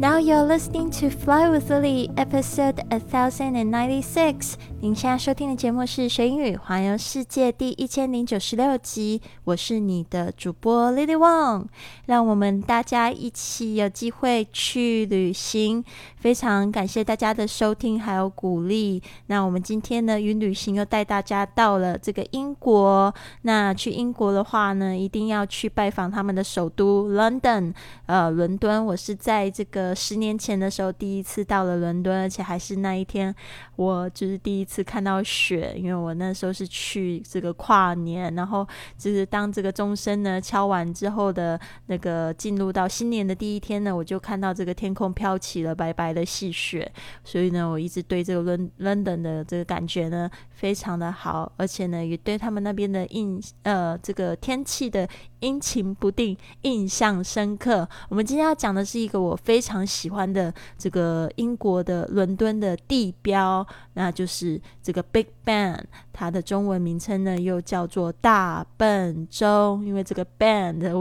Now you're listening to Fly with Lily, episode a thousand and ninety six. 您现在收听的节目是学英语环游世界第一千零九十六集，我是你的主播 Lily Wong，让我们大家一起有机会去旅行。非常感谢大家的收听还有鼓励。那我们今天呢，云旅行又带大家到了这个英国。那去英国的话呢，一定要去拜访他们的首都 London，呃，伦敦。我是在这个十年前的时候第一次到了伦敦，而且还是那一天，我就是第一。次看到雪，因为我那时候是去这个跨年，然后就是当这个钟声呢敲完之后的那个进入到新年的第一天呢，我就看到这个天空飘起了白白的细雪，所以呢，我一直对这个伦 London 的这个感觉呢非常的好，而且呢也对他们那边的印呃这个天气的。阴晴不定，印象深刻。我们今天要讲的是一个我非常喜欢的这个英国的伦敦的地标，那就是这个 Big Ben。它的中文名称呢又叫做大笨钟，因为这个 Ben 的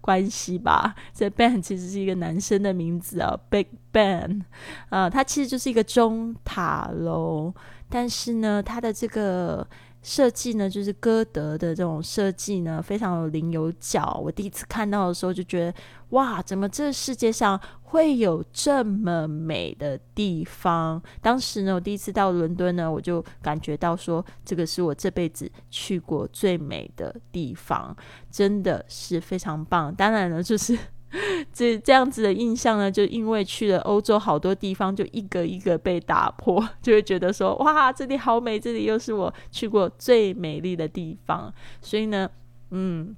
关系吧。这 Ben 其实是一个男生的名字啊，Big Ben。啊，它其实就是一个钟塔楼，但是呢，它的这个。设计呢，就是歌德的这种设计呢，非常有棱有角。我第一次看到的时候就觉得，哇，怎么这世界上会有这么美的地方？当时呢，我第一次到伦敦呢，我就感觉到说，这个是我这辈子去过最美的地方，真的是非常棒。当然了，就是。这这样子的印象呢，就因为去了欧洲好多地方，就一个一个被打破，就会觉得说，哇，这里好美，这里又是我去过最美丽的地方，所以呢，嗯。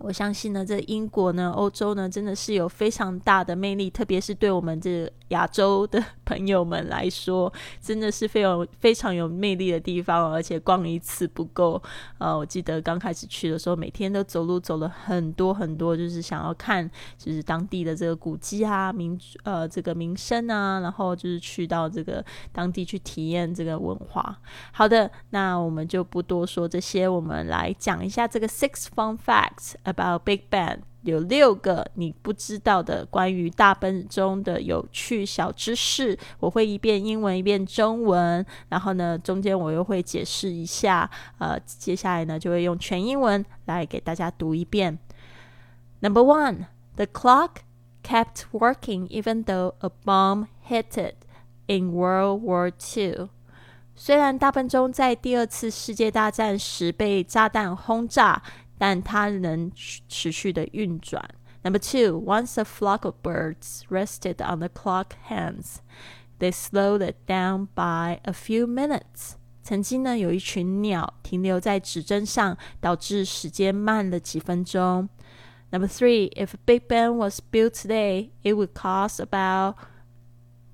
我相信呢，这英国呢、欧洲呢，真的是有非常大的魅力，特别是对我们这亚洲的 朋友们来说，真的是非常非常有魅力的地方，而且逛一次不够。呃，我记得刚开始去的时候，每天都走路走了很多很多，就是想要看，就是当地的这个古迹啊、民呃这个名胜啊，然后就是去到这个当地去体验这个文化。好的，那我们就不多说这些，我们来讲一下这个 six fun facts。About Big Ben 有六个你不知道的关于大笨钟的有趣小知识，我会一遍英文一遍中文，然后呢中间我又会解释一下，呃，接下来呢就会用全英文来给大家读一遍。Number one, the clock kept working even though a bomb hit it in World War II。虽然大笨钟在第二次世界大战时被炸弹轰炸。但它能持续的运转。Number two, once a flock of birds rested on the clock hands, they slowed it down by a few minutes. 曾经呢，有一群鸟停留在指针上，导致时间慢了几分钟。Number three, if Big Ben was built today, it would cost about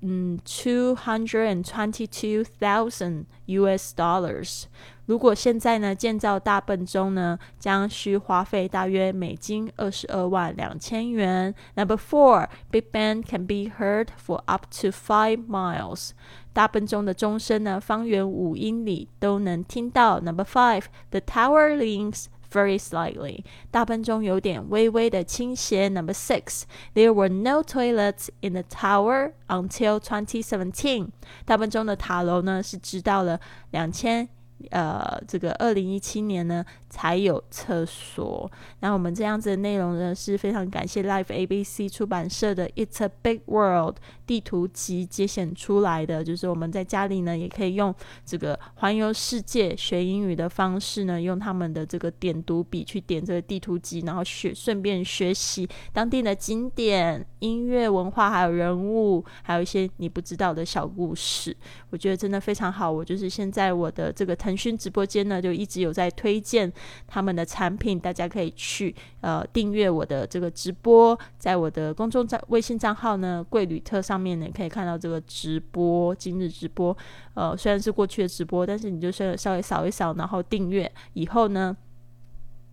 嗯，two hundred and twenty-two thousand U.S. dollars。 如果现在呢建造大笨钟呢，将需花费大约美金二十二万两千元。Number four, Big Ben can be heard for up to five miles。大笨钟的钟声呢，方圆五英里都能听到。Number five, the tower leans very slightly. 大笨钟有点微微的倾斜。Number six, there were no toilets in the tower until 2017. 大笨钟的塔楼呢是直到了两千呃这个二零一七年呢。才有厕所。那我们这样子的内容呢，是非常感谢 Life ABC 出版社的《It's a Big World》地图集节选出来的。就是我们在家里呢，也可以用这个环游世界学英语的方式呢，用他们的这个点读笔去点这个地图集，然后学顺便学习当地的景点、音乐、文化，还有人物，还有一些你不知道的小故事。我觉得真的非常好。我就是现在我的这个腾讯直播间呢，就一直有在推荐。他们的产品，大家可以去呃订阅我的这个直播，在我的公众账微信账号呢“贵旅特”上面呢可以看到这个直播，今日直播。呃，虽然是过去的直播，但是你就是稍微扫一扫，然后订阅以后呢，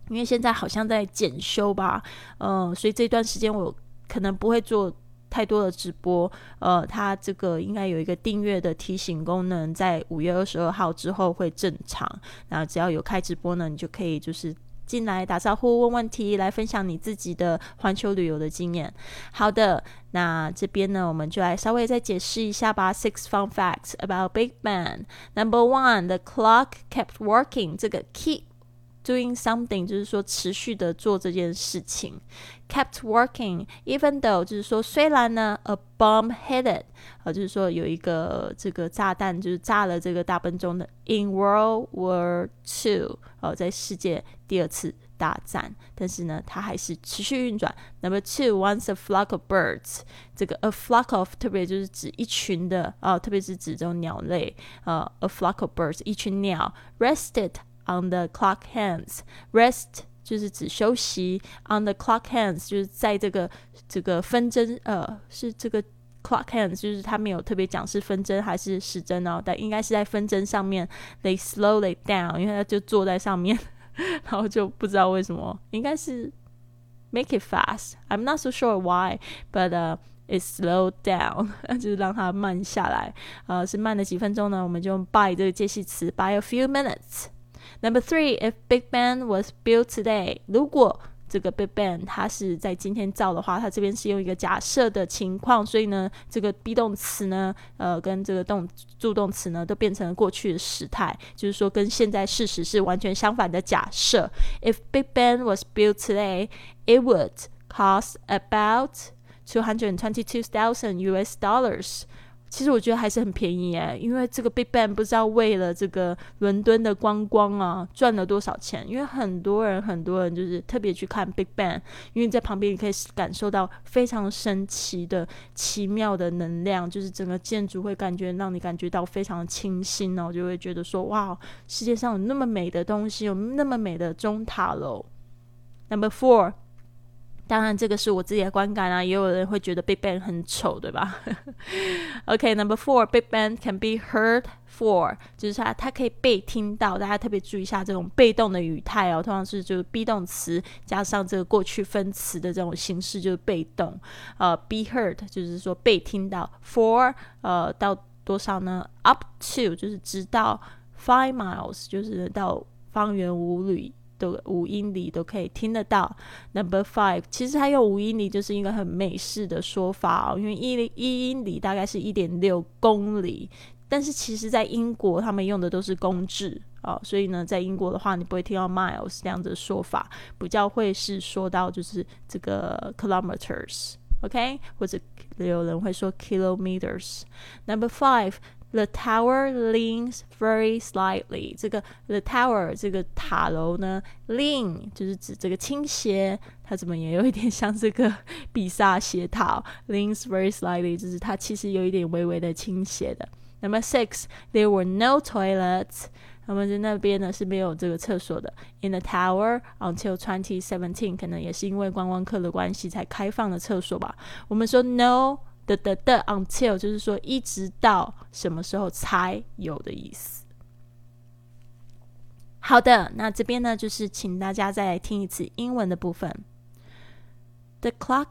因为现在好像在检修吧，嗯，所以这段时间我可能不会做。太多的直播，呃，它这个应该有一个订阅的提醒功能，在五月二十二号之后会正常。然后只要有开直播呢，你就可以就是进来打招呼、问问题，来分享你自己的环球旅游的经验。好的，那这边呢，我们就来稍微再解释一下吧。Six fun facts about Big Ben. Number one, the clock kept working. 这个 keep Doing something 就是说持续的做这件事情，kept working even though 就是说虽然呢，a bomb hit it，呃，就是说有一个这个炸弹就是炸了这个大笨钟的，in World War Two，呃，在世界第二次大战，但是呢，它还是持续运转。Number two，once a flock of birds，这个 a flock of 特别就是指一群的啊，特别是指这种鸟类，呃，a flock of birds 一群鸟 rested。 On the clock hands, rest 就是指休息。On the clock hands 就是在这个这个分针，呃，是这个 clock hands，就是他没有特别讲是分针还是时针哦，但应该是在分针上面。They slowly down，因为他就坐在上面，然后就不知道为什么，应该是 make it fast. I'm not so sure why, but uh. It slowed down，就是让它慢下来。呃，是慢了几分钟呢？我们就用 by 这个介系词，by a few minutes。Number three, if Big Ben was built today，如果这个 Big Ben 它是在今天造的话，它这边是用一个假设的情况，所以呢，这个 be 动词呢，呃，跟这个动助动词呢，都变成了过去的时态，就是说跟现在事实是完全相反的假设。If Big Ben was built today, it would cost about two hundred twenty-two thousand U.S. dollars. 其实我觉得还是很便宜诶，因为这个 Big ban 不知道为了这个伦敦的观光啊赚了多少钱。因为很多人很多人就是特别去看 Big ban 因为在旁边你可以感受到非常神奇的、奇妙的能量，就是整个建筑会感觉让你感觉到非常清新哦，就会觉得说哇，世界上有那么美的东西，有那么美的钟塔楼。Number four。当然，这个是我自己的观感啊，也有人会觉得 Big Bang 很丑，对吧？OK，Number four，Big Bang can be heard for，就是它它可以被听到。大家特别注意一下这种被动的语态哦，通常是就是 be 动词加上这个过去分词的这种形式，就是被动。呃，be heard 就是说被听到，for 呃到多少呢？Up to 就是直到 five miles，就是到方圆五里。都五英里都可以听得到。Number five，其实它用五英里就是一个很美式的说法哦，因为一一英里大概是一点六公里，但是其实在英国他们用的都是公制哦，所以呢，在英国的话你不会听到 miles 这样的说法，比较会是说到就是这个 kilometers，OK，或者有人会说 kilometers。Number five。The tower leans very slightly。这个 the tower 这个塔楼呢，lean 就是指这个倾斜，它怎么也有一点像这个比萨斜塔。leans very slightly 就是它其实有一点微微的倾斜的。Number six, there were no toilets。他们在那边呢是没有这个厕所的。In the tower until 2017，可能也是因为观光客的关系才开放了厕所吧。我们说 no。的的的 until 就是说一直到什么时候才有的意思。好的，那这边呢就是请大家再来听一次英文的部分。The clock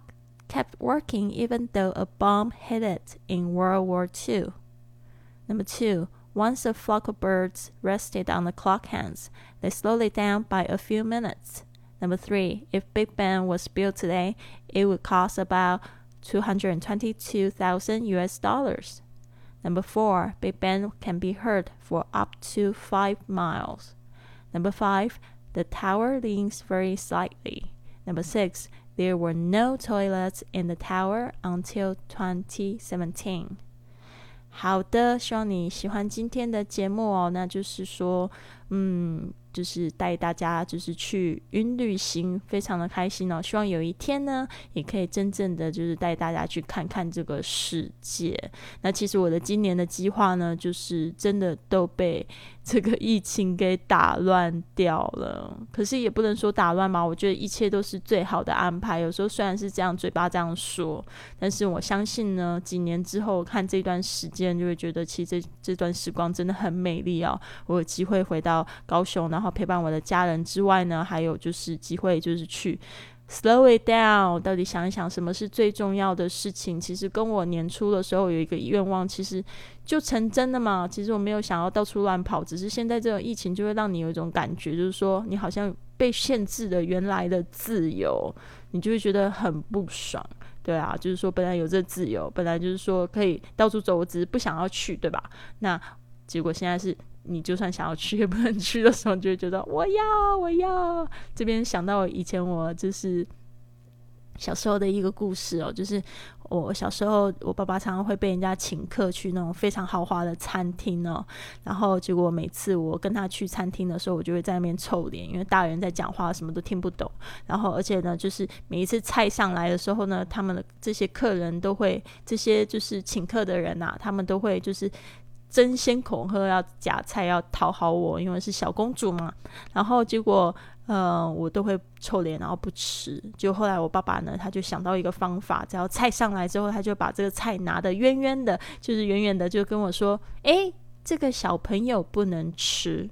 kept working even though a bomb hit it in World War II. Number two, once a flock of birds rested on the clock hands, they slowed it down by a few minutes. Number three, if Big Ben was built today, it would cost about 222,000 US dollars. Number four, Big Ben can be heard for up to five miles. Number five, the tower leans very slightly. Number six, there were no toilets in the tower until 2017. 好的，希望你喜欢今天的节目哦。那就是说， 嗯，就是带大家就是去云旅行，非常的开心哦。希望有一天呢，也可以真正的就是带大家去看看这个世界。那其实我的今年的计划呢，就是真的都被这个疫情给打乱掉了。可是也不能说打乱嘛，我觉得一切都是最好的安排。有时候虽然是这样，嘴巴这样说，但是我相信呢，几年之后看这段时间，就会觉得其实这这段时光真的很美丽哦。我有机会回到高雄，然后陪伴我的家人之外呢，还有就是机会就是去。Slow it down，到底想一想什么是最重要的事情？其实跟我年初的时候有一个愿望，其实就成真的嘛。其实我没有想要到处乱跑，只是现在这种疫情就会让你有一种感觉，就是说你好像被限制了原来的自由，你就会觉得很不爽。对啊，就是说本来有这自由，本来就是说可以到处走，我只是不想要去，对吧？那结果现在是。你就算想要去也不能去的时候，就会觉得我要我要。这边想到以前我就是小时候的一个故事哦，就是我小时候我爸爸常常会被人家请客去那种非常豪华的餐厅哦，然后结果每次我跟他去餐厅的时候，我就会在那边臭脸，因为大人在讲话什么都听不懂。然后而且呢，就是每一次菜上来的时候呢，他们的这些客人都会，这些就是请客的人呐，他们都会就是。争先恐后要夹菜，要讨好我，因为是小公主嘛。然后结果，呃，我都会臭脸，然后不吃。就后来我爸爸呢，他就想到一个方法，只要菜上来之后，他就把这个菜拿得远远的，就是远远的，就跟我说：“诶，这个小朋友不能吃。”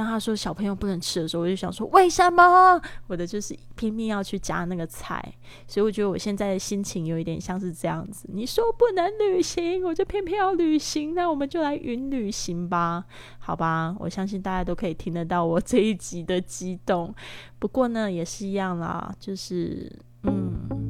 当他说小朋友不能吃的时候，我就想说为什么？我的就是拼命要去夹那个菜，所以我觉得我现在的心情有一点像是这样子。你说不能旅行，我就偏偏要旅行，那我们就来云旅行吧，好吧？我相信大家都可以听得到我这一集的激动。不过呢，也是一样啦，就是嗯。